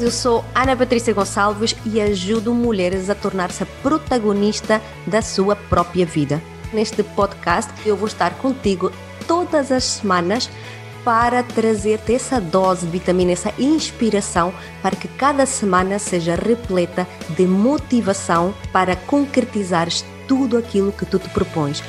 Eu sou Ana Patrícia Gonçalves e ajudo mulheres a tornar-se protagonista da sua própria vida. Neste podcast eu vou estar contigo todas as semanas para trazer-te essa dose de vitamina, essa inspiração para que cada semana seja repleta de motivação para concretizares tudo aquilo que tu te propões.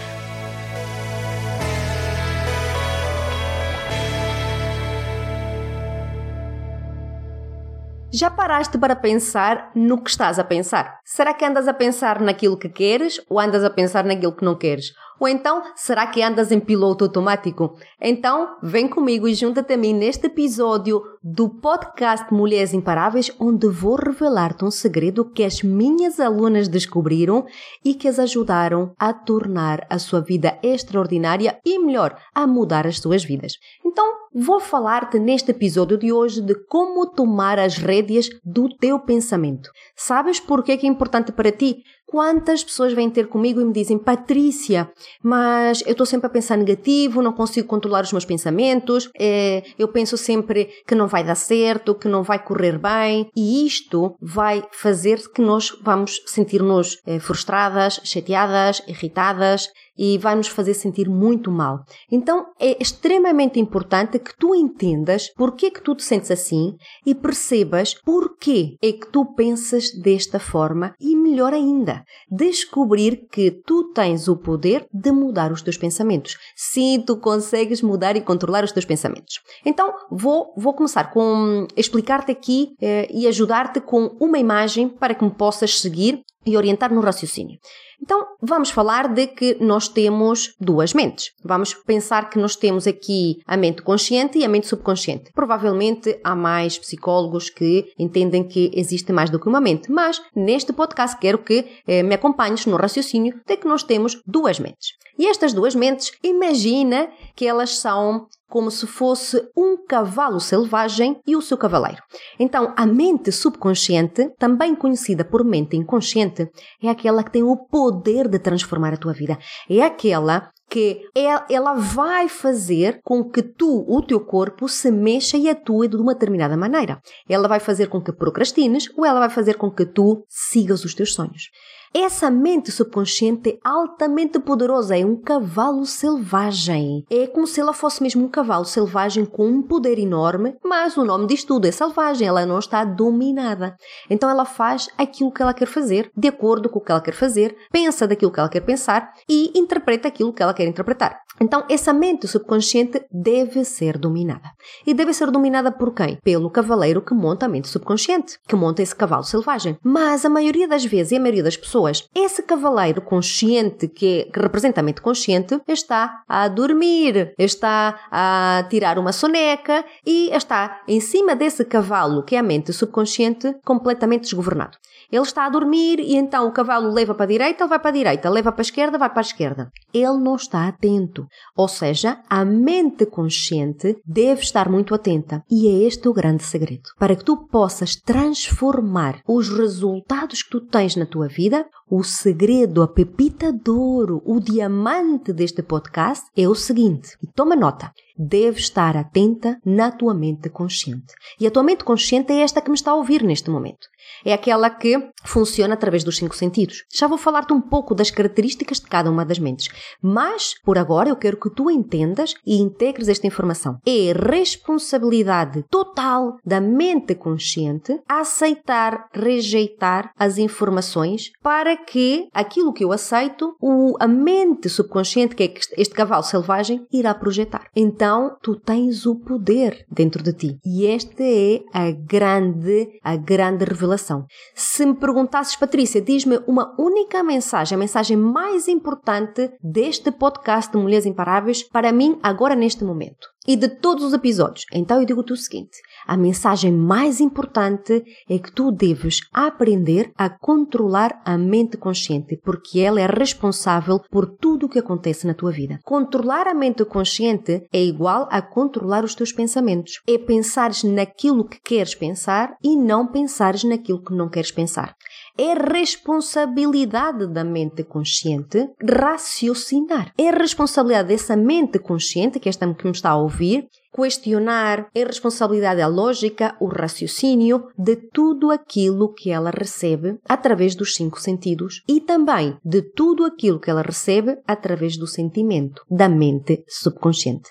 Já paraste para pensar no que estás a pensar? Será que andas a pensar naquilo que queres ou andas a pensar naquilo que não queres? Ou então, será que andas em piloto automático? Então, vem comigo e junta-te a mim neste episódio do podcast Mulheres Imparáveis, onde vou revelar-te um segredo que as minhas alunas descobriram e que as ajudaram a tornar a sua vida extraordinária e melhor, a mudar as suas vidas. Então, vou falar-te neste episódio de hoje de como tomar as rédeas do teu pensamento. Sabes por que é importante para ti? Quantas pessoas vêm ter comigo e me dizem, Patrícia, mas eu estou sempre a pensar negativo, não consigo controlar os meus pensamentos, é, eu penso sempre que não vai dar certo, que não vai correr bem, e isto vai fazer que nós vamos sentir-nos é, frustradas, chateadas, irritadas, e vai nos fazer sentir muito mal. Então é extremamente importante que tu entendas porquê que tu te sentes assim e percebas porquê é que tu pensas desta forma e melhor ainda, descobrir que tu tens o poder de mudar os teus pensamentos. Sim, tu consegues mudar e controlar os teus pensamentos. Então vou, vou começar com explicar-te aqui eh, e ajudar-te com uma imagem para que me possas seguir e orientar no raciocínio. Então, vamos falar de que nós temos duas mentes. Vamos pensar que nós temos aqui a mente consciente e a mente subconsciente. Provavelmente há mais psicólogos que entendem que existe mais do que uma mente, mas neste podcast quero que eh, me acompanhes no raciocínio de que nós temos duas mentes. E estas duas mentes, imagina que elas são como se fosse um cavalo selvagem e o seu cavaleiro. Então, a mente subconsciente, também conhecida por mente inconsciente, é aquela que tem o poder de transformar a tua vida. É aquela que ela vai fazer com que tu, o teu corpo, se mexa e atue de uma determinada maneira. Ela vai fazer com que procrastines ou ela vai fazer com que tu sigas os teus sonhos. Essa mente subconsciente altamente poderosa, é um cavalo selvagem. É como se ela fosse mesmo um cavalo selvagem com um poder enorme, mas o nome diz tudo, é selvagem, ela não está dominada. Então ela faz aquilo que ela quer fazer, de acordo com o que ela quer fazer, pensa daquilo que ela quer pensar e interpreta aquilo que ela quer interpretar. Então, essa mente subconsciente deve ser dominada. E deve ser dominada por quem? Pelo cavaleiro que monta a mente subconsciente, que monta esse cavalo selvagem. Mas a maioria das vezes e a maioria das pessoas, esse cavaleiro consciente que, que representa a mente consciente está a dormir, está a tirar uma soneca e está em cima desse cavalo que é a mente subconsciente completamente desgovernado. Ele está a dormir e então o cavalo leva para a direita, ele vai para a direita, leva para a esquerda, vai para a esquerda. Ele não está atento. Ou seja, a mente consciente deve estar muito atenta. E é este o grande segredo. Para que tu possas transformar os resultados que tu tens na tua vida, o segredo, a pepita de ouro, o diamante deste podcast é o seguinte. E toma nota deves estar atenta na tua mente consciente. E a tua mente consciente é esta que me está a ouvir neste momento. É aquela que funciona através dos cinco sentidos. Já vou falar-te um pouco das características de cada uma das mentes, mas por agora eu quero que tu entendas e integres esta informação. É responsabilidade total da mente consciente aceitar, rejeitar as informações para que aquilo que eu aceito, o, a mente subconsciente, que é este cavalo selvagem, irá projetar. Então tu tens o poder dentro de ti. E esta é a grande, a grande revelação. Se me perguntasses, Patrícia, diz-me uma única mensagem, a mensagem mais importante deste podcast de Mulheres Imparáveis para mim agora neste momento e de todos os episódios. Então eu digo-te o seguinte: a mensagem mais importante é que tu deves aprender a controlar a mente consciente, porque ela é responsável por tudo o que acontece na tua vida. Controlar a mente consciente é igual a controlar os teus pensamentos. É pensares naquilo que queres pensar e não pensares naquilo que não queres pensar. É responsabilidade da mente consciente raciocinar. É responsabilidade dessa mente consciente, que é esta que me está a ouvir, questionar, é responsabilidade a lógica, o raciocínio de tudo aquilo que ela recebe através dos cinco sentidos e também de tudo aquilo que ela recebe através do sentimento, da mente subconsciente.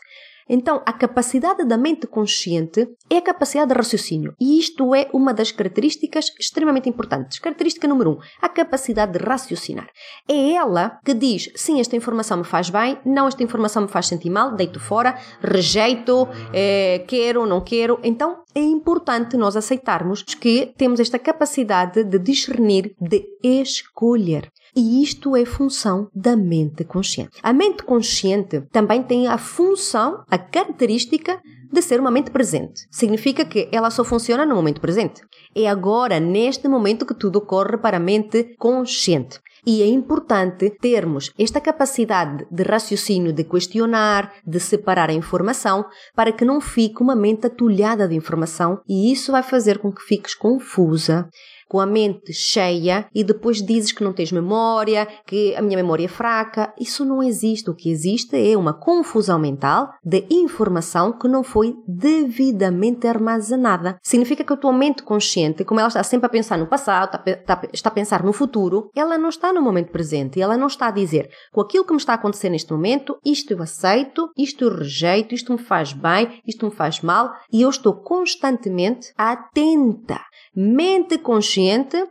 Então, a capacidade da mente consciente é a capacidade de raciocínio. E isto é uma das características extremamente importantes. Característica número um, a capacidade de raciocinar. É ela que diz, sim, esta informação me faz bem, não, esta informação me faz sentir mal, deito fora, rejeito, é, quero, não quero. Então, é importante nós aceitarmos que temos esta capacidade de discernir, de escolher. E isto é função da mente consciente. A mente consciente também tem a função, a característica de ser uma mente presente. Significa que ela só funciona no momento presente. É agora, neste momento, que tudo ocorre para a mente consciente. E é importante termos esta capacidade de raciocínio, de questionar, de separar a informação, para que não fique uma mente atulhada de informação e isso vai fazer com que fiques confusa com a mente cheia e depois dizes que não tens memória, que a minha memória é fraca. Isso não existe. O que existe é uma confusão mental de informação que não foi devidamente armazenada. Significa que a tua mente consciente, como ela está sempre a pensar no passado, está, a pensar no futuro, ela não está no momento presente e ela não está a dizer com aquilo que me está a acontecer neste momento, isto eu aceito, isto eu rejeito, isto me faz bem, isto me faz mal e eu estou constantemente atenta Mente consciente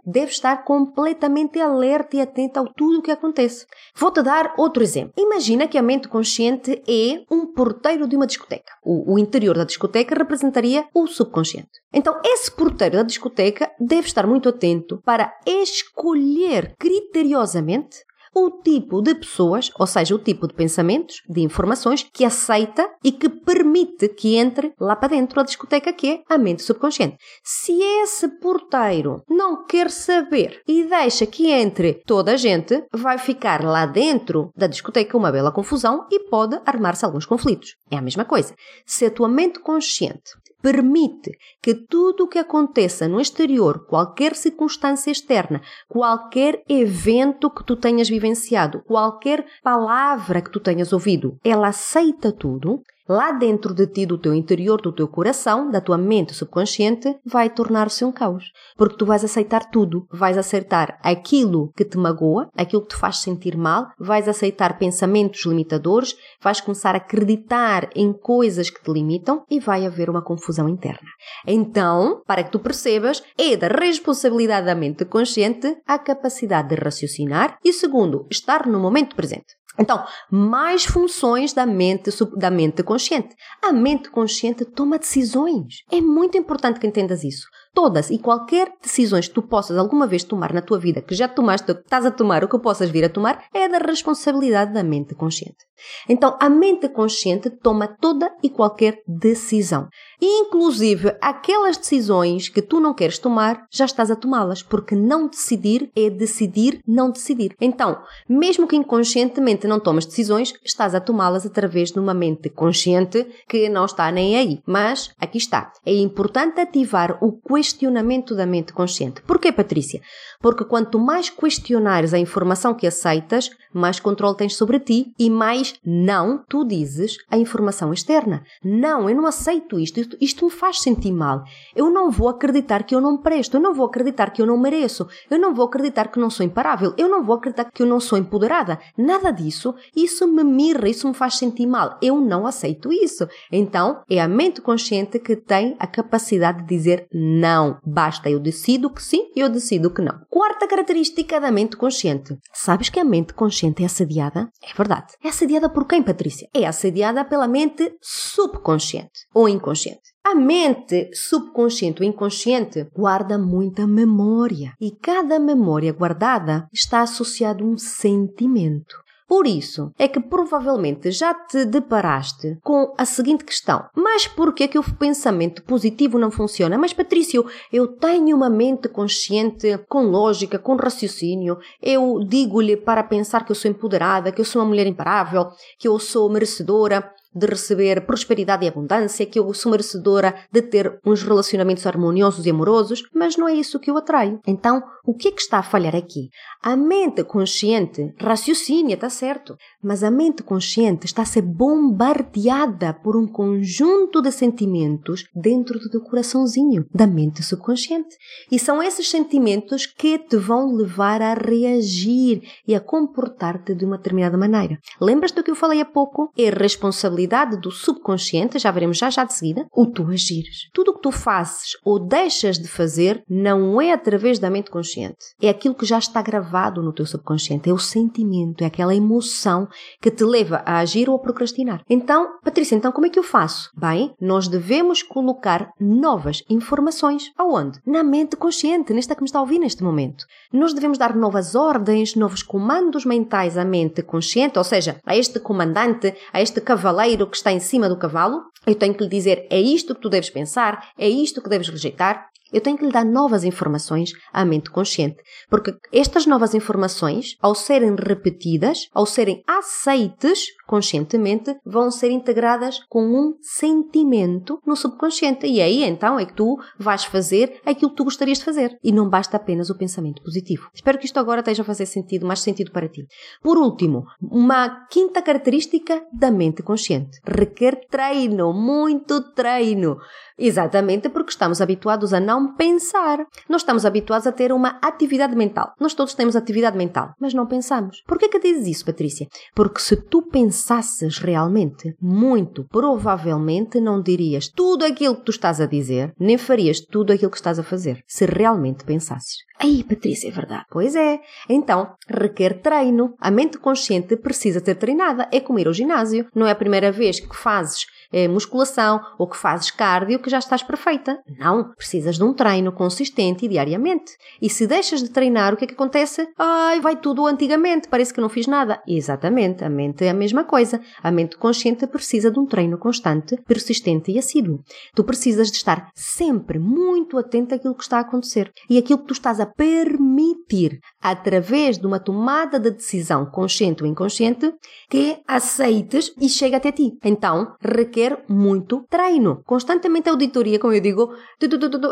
deve estar completamente alerta e atenta a tudo o que acontece. Vou-te dar outro exemplo. Imagina que a mente consciente é um porteiro de uma discoteca. O, o interior da discoteca representaria o subconsciente. Então, esse porteiro da discoteca deve estar muito atento para escolher criteriosamente o tipo de pessoas, ou seja, o tipo de pensamentos, de informações que aceita e que permite que entre lá para dentro da discoteca que é a mente subconsciente. Se esse porteiro não quer saber e deixa que entre toda a gente, vai ficar lá dentro da discoteca uma bela confusão e pode armar-se alguns conflitos. É a mesma coisa. Se a tua mente consciente permite que tudo o que aconteça no exterior, qualquer circunstância externa, qualquer evento que tu tenhas vivenciado, qualquer palavra que tu tenhas ouvido, ela aceita tudo lá dentro de ti, do teu interior, do teu coração, da tua mente subconsciente, vai tornar-se um caos. Porque tu vais aceitar tudo. Vais aceitar aquilo que te magoa, aquilo que te faz sentir mal, vais aceitar pensamentos limitadores, vais começar a acreditar em coisas que te limitam e vai haver uma confusão interna. Então, para que tu percebas, é da responsabilidade da mente consciente a capacidade de raciocinar e, segundo, estar no momento presente. Então, mais funções da mente, da mente consciente. A mente consciente toma decisões. É muito importante que entendas isso. Todas e qualquer decisões que tu possas alguma vez tomar na tua vida, que já tomaste, que estás a tomar ou que possas vir a tomar, é da responsabilidade da mente consciente. Então, a mente consciente toma toda e qualquer decisão. Inclusive, aquelas decisões que tu não queres tomar, já estás a tomá-las, porque não decidir é decidir não decidir. Então, mesmo que inconscientemente não tomas decisões, estás a tomá-las através de uma mente consciente que não está nem aí. Mas, aqui está. É importante ativar o questionamento da mente consciente. Porquê, Patrícia? Porque quanto mais questionares a informação que aceitas, mais controle tens sobre ti e mais não tu dizes a informação externa. Não, eu não aceito isto, isto, isto me faz sentir mal. Eu não vou acreditar que eu não presto, eu não vou acreditar que eu não mereço, eu não vou acreditar que não sou imparável, eu não vou acreditar que eu não sou empoderada. Nada disso, isso me mirra, isso me faz sentir mal. Eu não aceito isso. Então, é a mente consciente que tem a capacidade de dizer não. Basta, eu decido que sim, eu decido que não. Quarta característica da mente consciente. Sabes que a mente consciente é assediada? É verdade. É assediada por quem, Patrícia? É assediada pela mente subconsciente ou inconsciente. A mente subconsciente ou inconsciente guarda muita memória e cada memória guardada está associada a um sentimento. Por isso é que provavelmente já te deparaste com a seguinte questão: mas por que é que o pensamento positivo não funciona? Mas Patrício, eu tenho uma mente consciente, com lógica, com raciocínio. Eu digo-lhe para pensar que eu sou empoderada, que eu sou uma mulher imparável, que eu sou merecedora. De receber prosperidade e abundância, que eu sou merecedora de ter uns relacionamentos harmoniosos e amorosos, mas não é isso que eu atraio. Então, o que é que está a falhar aqui? A mente consciente raciocina, está certo, mas a mente consciente está a ser bombardeada por um conjunto de sentimentos dentro do teu coraçãozinho, da mente subconsciente. E são esses sentimentos que te vão levar a reagir e a comportar-te de uma determinada maneira. Lembras do que eu falei há pouco? É responsabilidade do subconsciente, já veremos já já de seguida, o tu agires. Tudo o que tu fazes ou deixas de fazer não é através da mente consciente. É aquilo que já está gravado no teu subconsciente, é o sentimento, é aquela emoção que te leva a agir ou a procrastinar. Então, Patrícia, então como é que eu faço? Bem, nós devemos colocar novas informações. Aonde? Na mente consciente, nesta que me está a ouvir neste momento. Nós devemos dar novas ordens, novos comandos mentais à mente consciente, ou seja, a este comandante, a este cavaleiro que está em cima do cavalo, eu tenho que lhe dizer é isto que tu deves pensar, é isto que deves rejeitar, eu tenho que lhe dar novas informações à mente consciente, porque estas novas informações, ao serem repetidas, ao serem aceites conscientemente, vão ser integradas com um sentimento no subconsciente. E aí então é que tu vais fazer aquilo que tu gostarias de fazer. E não basta apenas o pensamento positivo. Espero que isto agora esteja a fazer sentido, mais sentido para ti. Por último, uma quinta característica da mente consciente. Requer treino, muito treino. Exatamente porque estamos habituados a não pensar. Nós estamos habituados a ter uma atividade mental. Nós todos temos atividade mental, mas não pensamos. Por que que dizes isso, Patrícia? Porque se tu pensasses realmente muito, provavelmente não dirias tudo aquilo que tu estás a dizer, nem farias tudo aquilo que estás a fazer, se realmente pensasses. Aí, Patrícia, é verdade. Pois é. Então, requer treino. A mente consciente precisa ser treinada. É como ir ao ginásio. Não é a primeira vez que fazes é, musculação ou que fazes cardio que já estás perfeita. Não, precisas de um treino consistente e diariamente. E se deixas de treinar, o que é que acontece? Ai, vai tudo antigamente, parece que não fiz nada. Exatamente, a mente é a mesma coisa. A mente consciente precisa de um treino constante, persistente e assíduo. Tu precisas de estar sempre muito atento àquilo que está a acontecer e aquilo que tu estás a permitir através de uma tomada de decisão consciente ou inconsciente que aceites e chega até ti. Então, requer muito treino. Constantemente auditoria, como eu digo,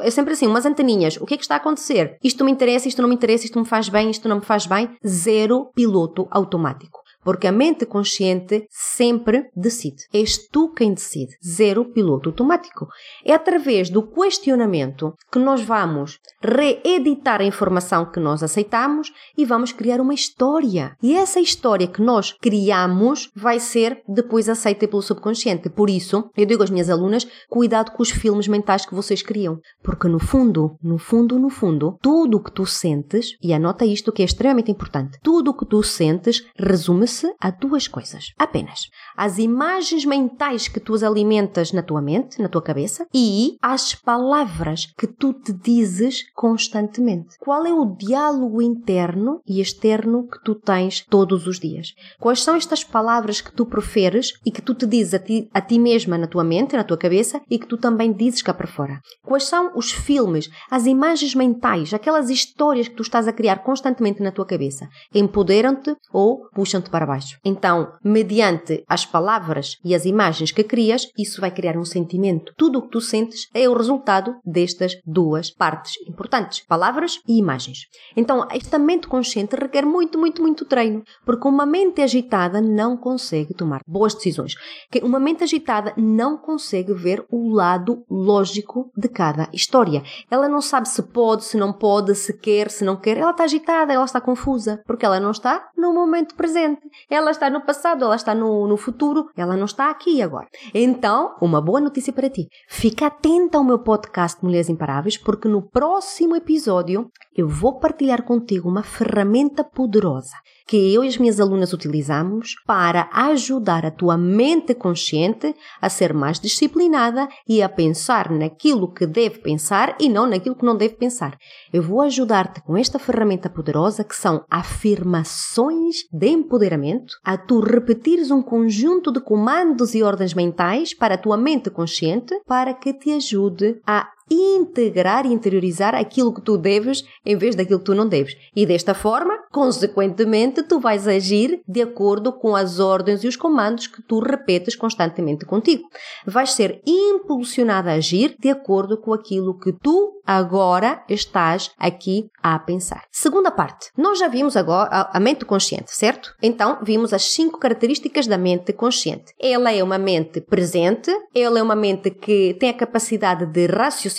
é sempre assim, umas anteninhas. O que é que está a acontecer? Isto me interessa, isto não me interessa, isto me faz bem, isto não me faz bem. Zero piloto automático. Porque a mente consciente sempre decide. És tu quem decide. Zero piloto automático. É através do questionamento que nós vamos reeditar a informação que nós aceitamos e vamos criar uma história. E essa história que nós criamos vai ser depois aceita pelo subconsciente. Por isso, eu digo às minhas alunas, cuidado com os filmes mentais que vocês criam. Porque no fundo, no fundo, no fundo, tudo o que tu sentes, e anota isto que é extremamente importante, tudo o que tu sentes resume-se resume-se a duas coisas, apenas. As imagens mentais que tu alimentas na tua mente, na tua cabeça, e as palavras que tu te dizes constantemente. Qual é o diálogo interno e externo que tu tens todos os dias? Quais são estas palavras que tu preferes e que tu te dizes a ti, a ti mesma na tua mente, na tua cabeça e que tu também dizes cá para fora? Quais são os filmes, as imagens mentais, aquelas histórias que tu estás a criar constantemente na tua cabeça? Empoderam-te ou puxam-te para baixo. Então, mediante as palavras e as imagens que crias, isso vai criar um sentimento. Tudo o que tu sentes é o resultado destas duas partes importantes: palavras e imagens. Então, esta mente consciente requer muito, muito, muito treino, porque uma mente agitada não consegue tomar boas decisões. Uma mente agitada não consegue ver o lado lógico de cada história. Ela não sabe se pode, se não pode, se quer, se não quer. Ela está agitada, ela está confusa, porque ela não está no momento presente. Ela está no passado, ela está no, no futuro, ela não está aqui agora. Então, uma boa notícia para ti. Fica atenta ao meu podcast Mulheres Imparáveis, porque no próximo episódio eu vou partilhar contigo uma ferramenta poderosa que eu e as minhas alunas utilizamos para ajudar a tua mente consciente a ser mais disciplinada e a pensar naquilo que deve pensar e não naquilo que não deve pensar. Eu vou ajudar-te com esta ferramenta poderosa que são afirmações de empoderamento, a tu repetires um conjunto de comandos e ordens mentais para a tua mente consciente para que te ajude a integrar e interiorizar aquilo que tu deves em vez daquilo que tu não deves. E desta forma, consequentemente, tu vais agir de acordo com as ordens e os comandos que tu repetes constantemente contigo. Vais ser impulsionado a agir de acordo com aquilo que tu agora estás aqui a pensar. Segunda parte. Nós já vimos agora a, mente consciente, certo? Então, vimos as cinco características da mente consciente. Ela é uma mente presente, ela é uma mente que tem a capacidade de raciocinar,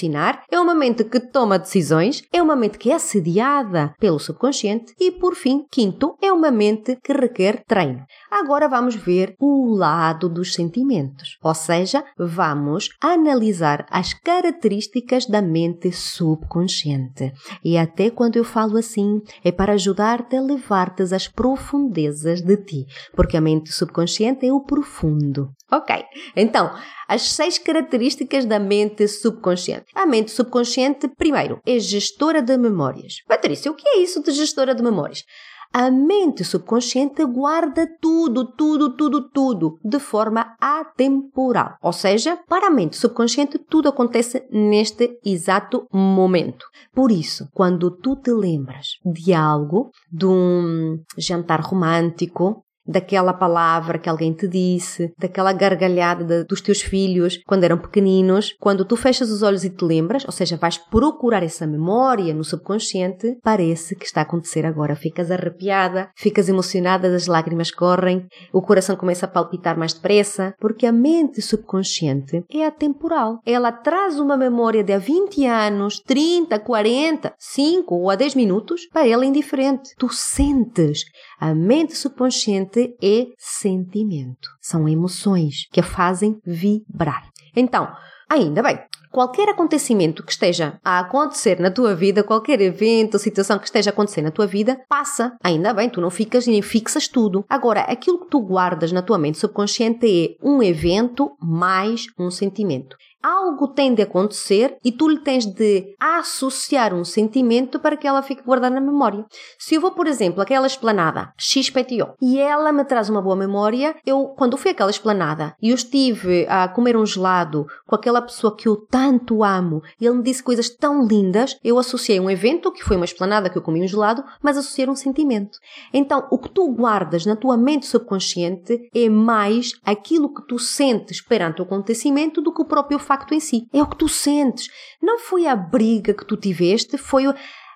é uma mente que toma decisões, é uma mente que é assediada pelo subconsciente e, por fim, quinto, é uma mente que requer treino. Agora vamos ver o lado dos sentimentos, ou seja, vamos analisar as características da mente subconsciente. E até quando eu falo assim, é para ajudar-te a levar-te às profundezas de ti, porque a mente subconsciente é o profundo. Ok, então, as seis características da mente subconsciente. A mente subconsciente, primeiro, é gestora de memórias. Patrícia, o que é isso de gestora de memórias? A mente subconsciente guarda tudo, tudo, tudo, tudo de forma atemporal. Ou seja, para a mente subconsciente tudo acontece neste exato momento. Por isso, quando tu te lembras de algo, de um jantar romântico, daquela palavra que alguém te disse, daquela gargalhada de, dos teus filhos quando eram pequeninos, quando tu fechas os olhos e te lembras, ou seja, vais procurar essa memória no subconsciente, parece que está a acontecer agora. Ficas arrepiada, ficas emocionada, as lágrimas correm, o coração começa a palpitar mais depressa, porque a mente subconsciente é atemporal. Ela traz uma memória de há 20 anos, 30, 40, 5 ou a 10 minutos, para ela indiferente. Tu sentes. A mente subconsciente é sentimento. São emoções que a fazem vibrar. Então, ainda bem, qualquer acontecimento que esteja a acontecer na tua vida, qualquer evento situação que esteja a acontecer na tua vida, passa. Ainda bem, tu não ficas nem fixas tudo. Agora, aquilo que tu guardas na tua mente subconsciente é um evento mais um sentimento algo tem de acontecer e tu lhe tens de associar um sentimento para que ela fique guardada na memória. Se eu vou, por exemplo, àquela esplanada XPTO e ela me traz uma boa memória, eu, quando fui àquela esplanada e eu estive a comer um gelado com aquela pessoa que eu tanto amo e ele me disse coisas tão lindas, eu associei um evento, que foi uma esplanada que eu comi um gelado, mas associei um sentimento. Então, o que tu guardas na tua mente subconsciente é mais aquilo que tu sentes perante o acontecimento do que o próprio facto em si. É o que tu sentes. Não foi a briga que tu tiveste, foi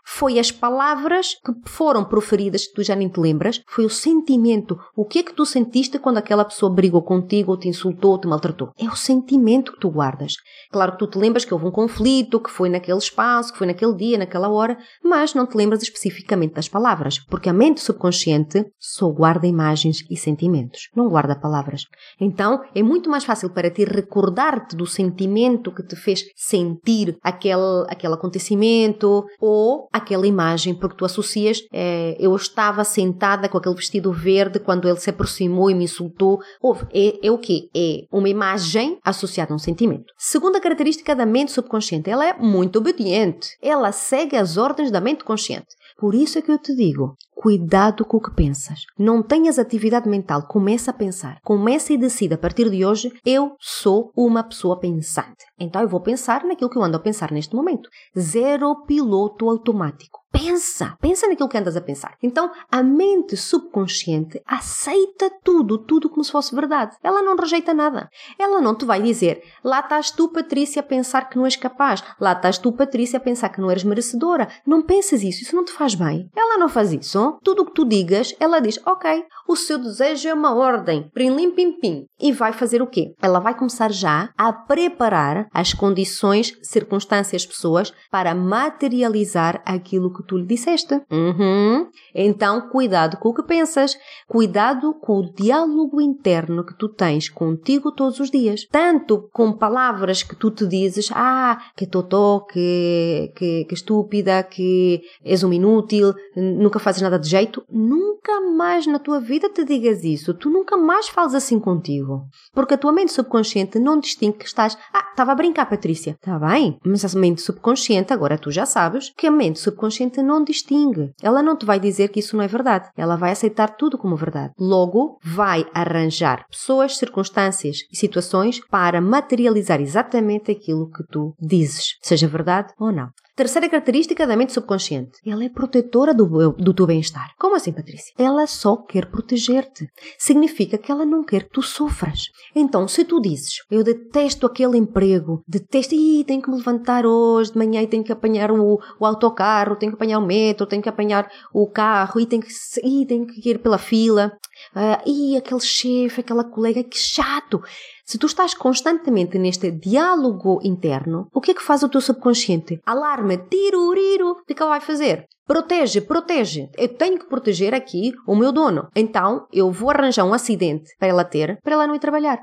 foi as palavras que foram proferidas que tu já nem te lembras, foi o sentimento. O que é que tu sentiste quando aquela pessoa brigou contigo, ou te insultou, ou te maltratou? É o sentimento que tu guardas. Claro que tu te lembras que houve um conflito, que foi naquele espaço, que foi naquele dia, naquela hora, mas não te lembras especificamente das palavras, porque a mente subconsciente só guarda imagens e sentimentos, não guarda palavras. Então, é muito mais fácil para ti recordar-te do sentimento que te fez sentir aquele, aquele acontecimento ou aquela imagem, porque tu associas, é, eu estava sentada com aquele vestido verde quando ele se aproximou e me insultou. Houve, é, é o quê? É uma imagem associada a um sentimento. Segunda característica da mente subconsciente, ela é muito obediente. Ela segue as ordens da mente consciente. Por isso é que eu te digo, cuidado com o que pensas. Não tenhas atividade mental, começa a pensar. Começa e decida a partir de hoje, eu sou uma pessoa pensante. Então eu vou pensar naquilo que eu ando a pensar neste momento. Zero piloto automático. Pensa, pensa naquilo que andas a pensar. Então, a mente subconsciente aceita tudo, tudo como se fosse verdade. Ela não rejeita nada. Ela não te vai dizer, lá estás tu, Patrícia, a pensar que não és capaz. Lá estás tu, Patrícia, a pensar que não eres merecedora. Não pensas isso, isso não te faz bem. Ela não faz isso. Tudo o que tu digas, ela diz, ok, o seu desejo é uma ordem. Prim, pim, pim. E vai fazer o quê? Ela vai começar já a preparar as condições, circunstâncias, pessoas para materializar aquilo que que tu lhe disseste. Uhum. Então, cuidado com o que pensas, cuidado com o diálogo interno que tu tens contigo todos os dias. Tanto com palavras que tu te dizes, ah, que totó, que, que, que estúpida, que és um inútil, nunca fazes nada de jeito, nunca mais na tua vida te digas isso. Tu nunca mais fales assim contigo. Porque a tua mente subconsciente não distingue que estás. Ah, estava a brincar, Patrícia. Está bem, mas a mente subconsciente, agora tu já sabes que a mente subconsciente não distingue. Ela não te vai dizer que isso não é verdade. Ela vai aceitar tudo como verdade. Logo, vai arranjar pessoas, circunstâncias e situações para materializar exatamente aquilo que tu dizes, seja verdade ou não. Terceira característica da mente subconsciente. Ela é protetora do, do teu bem-estar. Como assim, Patrícia? Ela só quer proteger-te. Significa que ela não quer que tu sofras. Então, se tu dizes, eu detesto aquele emprego, detesto, e tenho que me levantar hoje de manhã e tenho que apanhar o, o autocarro, tenho que apanhar o metro, tenho que apanhar o carro e tenho que, tenho que ir pela fila. Uh, e aquele chefe, aquela colega, que chato. Se tu estás constantemente neste diálogo interno, o que é que faz o teu subconsciente? Alarme, tiruriro, o que é que vai fazer? Protege, protege. Eu tenho que proteger aqui o meu dono. Então, eu vou arranjar um acidente para ela ter, para ela não ir trabalhar.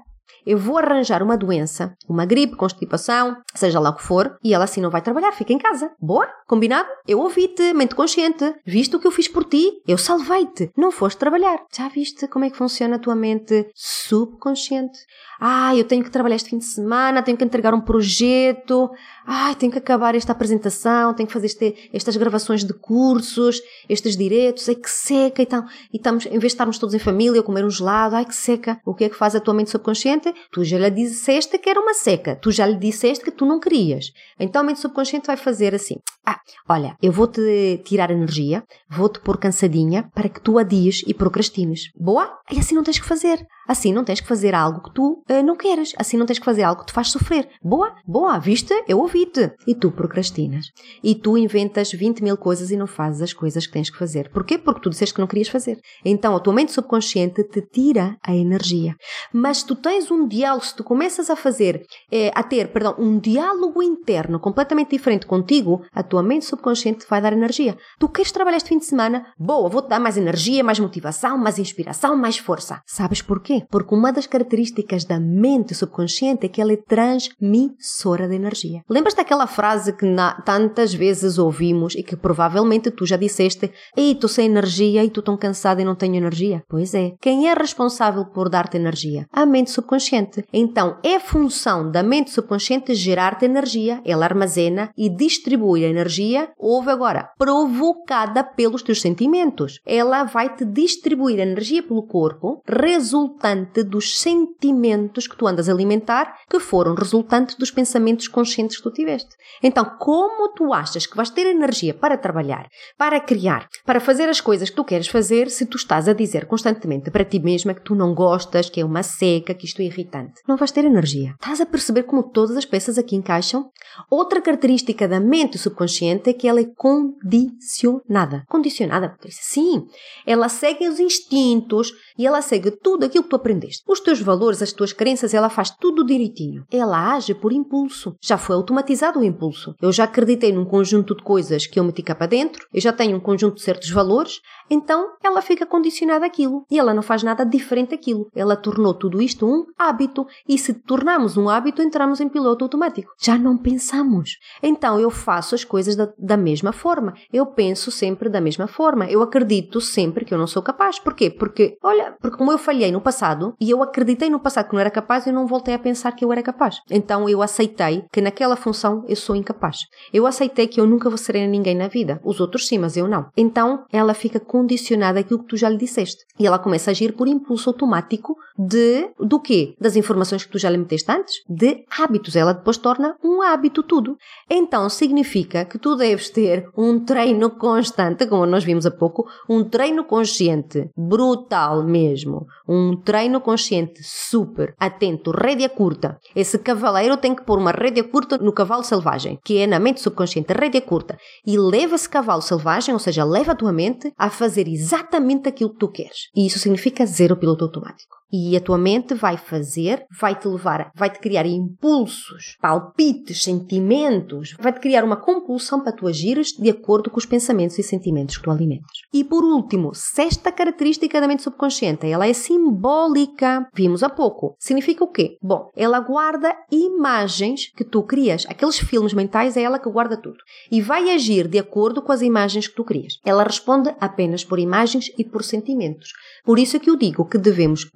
Eu vou arranjar uma doença, uma gripe, constipação, seja lá o que for, e ela assim não vai trabalhar, fica em casa. Boa? Combinado? Eu ouvi-te, mente consciente. Viste o que eu fiz por ti? Eu salvei-te. Não foste trabalhar. Já viste como é que funciona a tua mente subconsciente? Ah, eu tenho que trabalhar este fim de semana, tenho que entregar um projeto, ai, tenho que acabar esta apresentação, tenho que fazer este, estas gravações de cursos, estes diretos, ai que seca e tal. E estamos, em vez de estarmos todos em família, a comer um gelado, ai que seca. O que é que faz a tua mente subconsciente? Tu já lhe disseste que era uma seca, tu já lhe disseste que tu não querias. Então a mente subconsciente vai fazer assim: ah, olha, eu vou-te tirar energia, vou-te pôr cansadinha para que tu adies e procrastines. Boa? E assim não tens que fazer. Assim não tens que fazer algo que tu uh, não queres. Assim não tens que fazer algo que te faz sofrer. Boa? Boa, viste? Eu ouvi-te. E tu procrastinas. E tu inventas 20 mil coisas e não fazes as coisas que tens que fazer. Porquê? Porque tu disseste que não querias fazer. Então a tua mente subconsciente te tira a energia. Mas tu tens um diálogo, se tu começas a fazer, eh, a ter, perdão, um diálogo interno completamente diferente contigo, a tua mente subconsciente vai dar energia. Tu queres trabalhar este fim de semana? Boa, vou-te dar mais energia, mais motivação, mais inspiração, mais força. Sabes porquê? Porque uma das características da mente subconsciente é que ela é transmissora de energia. Lembras daquela frase que na, tantas vezes ouvimos e que provavelmente tu já disseste: Ei, estou sem energia e estou tão cansada e não tenho energia? Pois é. Quem é responsável por dar-te energia? A mente subconsciente. Então, é função da mente subconsciente gerar-te energia, ela armazena e distribui a energia, houve agora, provocada pelos teus sentimentos. Ela vai te distribuir energia pelo corpo, resultando resultante dos sentimentos que tu andas a alimentar, que foram resultante dos pensamentos conscientes que tu tiveste. Então, como tu achas que vais ter energia para trabalhar, para criar, para fazer as coisas que tu queres fazer, se tu estás a dizer constantemente para ti mesma que tu não gostas, que é uma seca, que isto é irritante? Não vais ter energia. Estás a perceber como todas as peças aqui encaixam? Outra característica da mente subconsciente é que ela é condicionada. Condicionada, Patrícia? Sim. Ela segue os instintos e ela segue tudo aquilo que tu aprendeste. Os teus valores, as tuas crenças, ela faz tudo direitinho. Ela age por impulso. Já foi automatizado o impulso. Eu já acreditei num conjunto de coisas que eu meti cá para dentro, eu já tenho um conjunto de certos valores, então ela fica condicionada àquilo. E ela não faz nada diferente daquilo. Ela tornou tudo isto um hábito. E se tornarmos um hábito, entramos em piloto automático. Já não pensamos. Então eu faço as coisas da, da mesma forma. Eu penso sempre da mesma forma. Eu acredito sempre que eu não sou capaz. Porquê? Porque, olha, porque como eu falhei no passado e eu acreditei no passado que não era capaz, eu não voltei a pensar que eu era capaz. Então eu aceitei que naquela função eu sou incapaz. Eu aceitei que eu nunca vou ser ninguém na vida. Os outros sim, mas eu não. Então ela fica com condicionada àquilo que tu já lhe disseste. E ela começa a agir por impulso automático de do quê? Das informações que tu já lhe meteste antes? De hábitos. Ela depois torna um hábito tudo. Então significa que tu deves ter um treino constante, como nós vimos há pouco, um treino consciente, brutal mesmo. Um treino consciente super atento, rédea curta. Esse cavaleiro tem que pôr uma rédea curta no cavalo selvagem, que é na mente subconsciente, rédea curta. E leva esse cavalo selvagem, ou seja, leva a tua mente a fazer fazer exatamente aquilo que tu queres. E isso significa zero piloto automático. E a tua mente vai fazer, vai te levar, vai te criar impulsos, palpites, sentimentos, vai te criar uma compulsão para tu agires de acordo com os pensamentos e sentimentos que tu alimentas. E por último, sexta característica da mente subconsciente, ela é simbólica. Vimos há pouco. Significa o quê? Bom, ela guarda imagens que tu crias. Aqueles filmes mentais é ela que guarda tudo. E vai agir de acordo com as imagens que tu crias. Ela responde apenas por imagens e por sentimentos. Por isso é que eu digo que devemos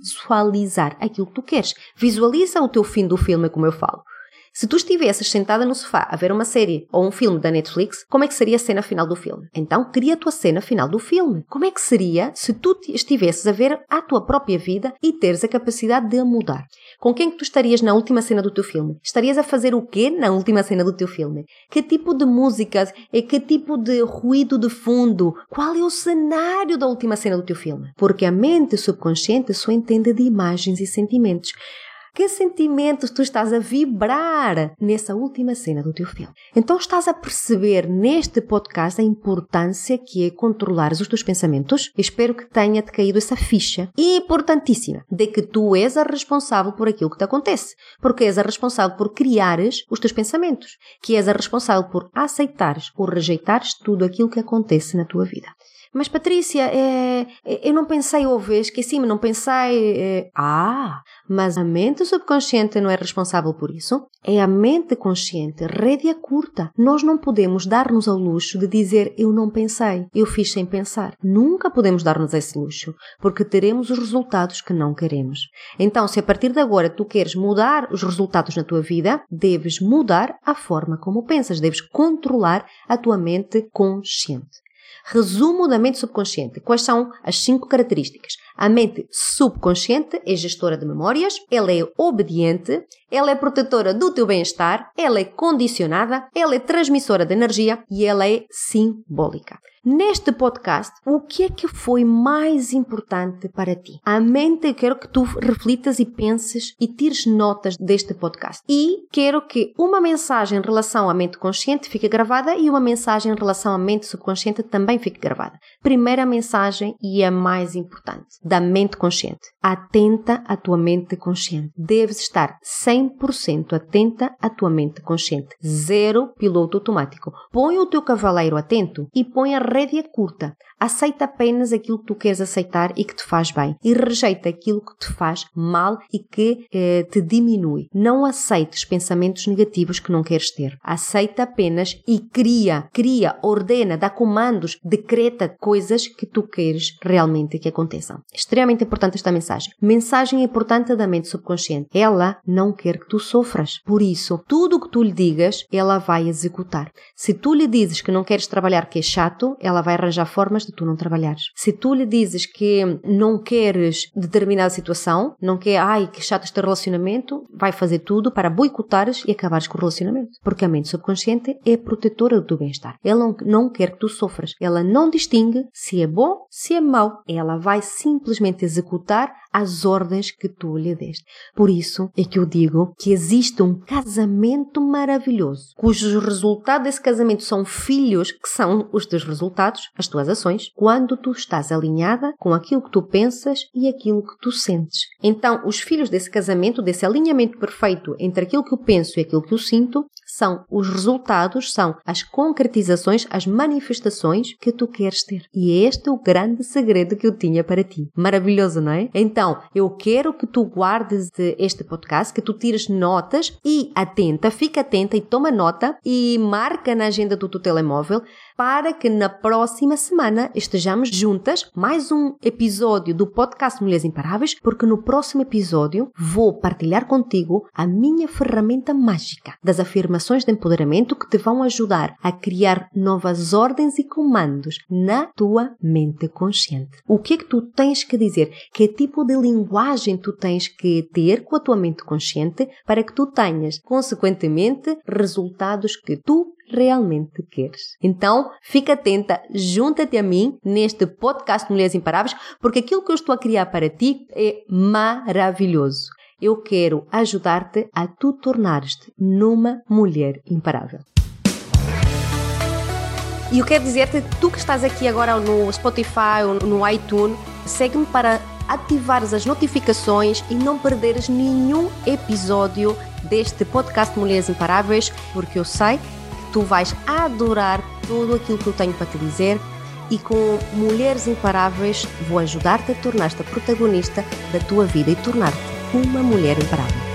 visualizar aquilo que tu queres. Visualiza o teu fim do filme, como eu falo. Se tu estivesses sentada no sofá a ver uma série ou um filme da Netflix, como é que seria a cena final do filme? Então, cria a tua cena final do filme. Como é que seria se tu estivesses a ver a tua própria vida e teres a capacidade de a mudar? Com quem que tu estarias na última cena do teu filme? Estarias a fazer o quê na última cena do teu filme? Que tipo de música? E que tipo de ruído de fundo? Qual é o cenário da última cena do teu filme? Porque a mente subconsciente só entende de imagens e sentimentos. Que sentimentos tu estás a vibrar nessa última cena do teu filme? Então estás a perceber neste podcast a importância que é controlares os teus pensamentos? Espero que tenha-te caído essa ficha importantíssima de que tu és a responsável por aquilo que te acontece. Porque és a responsável por criares os teus pensamentos. Que és a responsável por aceitares ou rejeitares tudo aquilo que acontece na tua vida. Mas Patrícia, é, é, eu não pensei ouve, esqueci-me, não pensei. É... Ah, mas a mente subconsciente não é responsável por isso? É a mente consciente, rédea curta. Nós não podemos dar-nos ao luxo de dizer eu não pensei, eu fiz sem pensar. Nunca podemos dar-nos esse luxo, porque teremos os resultados que não queremos. Então, se a partir de agora tu queres mudar os resultados na tua vida, deves mudar a forma como pensas, deves controlar a tua mente consciente. Resumo da mente subconsciente. Quais são as cinco características? A mente subconsciente é gestora de memórias, ela é obediente, ela é protetora do teu bem-estar, ela é condicionada, ela é transmissora de energia e ela é simbólica. Neste podcast, o que é que foi mais importante para ti? A mente, eu quero que tu reflitas e penses e tires notas deste podcast. E quero que uma mensagem em relação à mente consciente fique gravada e uma mensagem em relação à mente subconsciente também fique gravada. Primeira mensagem e a mais importante, da mente consciente. Atenta à tua mente consciente. Deves estar 100% atenta à tua mente consciente. Zero piloto automático. Põe o teu cavaleiro atento e põe a rédea curta. Aceita apenas aquilo que tu queres aceitar e que te faz bem. E rejeita aquilo que te faz mal e que eh, te diminui. Não aceites pensamentos negativos que não queres ter. Aceita apenas e cria, cria, ordena, dá comandos, decreta coisas que tu queres realmente que aconteçam. Extremamente importante esta mensagem. Mensagem importante da mente subconsciente. Ela não quer que tu sofras. Por isso, tudo o que tu lhe digas, ela vai executar. Se tu lhe dizes que não queres trabalhar que é chato, ela vai arranjar formas de tu não trabalhares. Se tu lhe dizes que não queres determinada situação, não quer, ai, que chato este relacionamento, vai fazer tudo para boicotares e acabares com o relacionamento. Porque a mente subconsciente é protetora do teu bem-estar. Ela não, não quer que tu sofras. Ela não distingue se é bom, se é mau. Ela vai simplesmente executar as ordens que tu lhe deste. Por isso é que eu digo que existe um casamento maravilhoso, cujos resultados desse casamento são filhos que são os teus resultados, as tuas ações, quando tu estás alinhada com aquilo que tu pensas e aquilo que tu sentes. Então, os filhos desse casamento, desse alinhamento perfeito entre aquilo que eu penso e aquilo que eu sinto, são os resultados, são as concretizações, as manifestações que tu queres ter. E este é o grande segredo que eu tinha para ti. Maravilhoso, não é? Então, eu quero que tu guardes este podcast, que tu tires notas e atenta, fica atenta e toma nota e marca na agenda do teu telemóvel para que na próxima semana estejamos juntas, mais um episódio do podcast Mulheres Imparáveis, porque no próximo episódio vou partilhar contigo a minha ferramenta mágica das afirmações de empoderamento que te vão ajudar a criar novas ordens e comandos na tua mente consciente. O que é que tu tens que dizer? Que tipo de linguagem tu tens que ter com a tua mente consciente para que tu tenhas, consequentemente, resultados que tu realmente queres. Então, fica atenta, junta-te a mim neste podcast Mulheres Imparáveis, porque aquilo que eu estou a criar para ti é maravilhoso. Eu quero ajudar-te a tu tornares-te numa mulher imparável. E eu quero dizer-te, tu que estás aqui agora no Spotify ou no iTunes, segue-me para ativares as notificações e não perderes nenhum episódio deste podcast Mulheres Imparáveis, porque eu sei tu vais adorar tudo aquilo que eu tenho para te dizer e com Mulheres Imparáveis vou ajudar-te a tornar-te a protagonista da tua vida e tornar-te uma mulher imparável.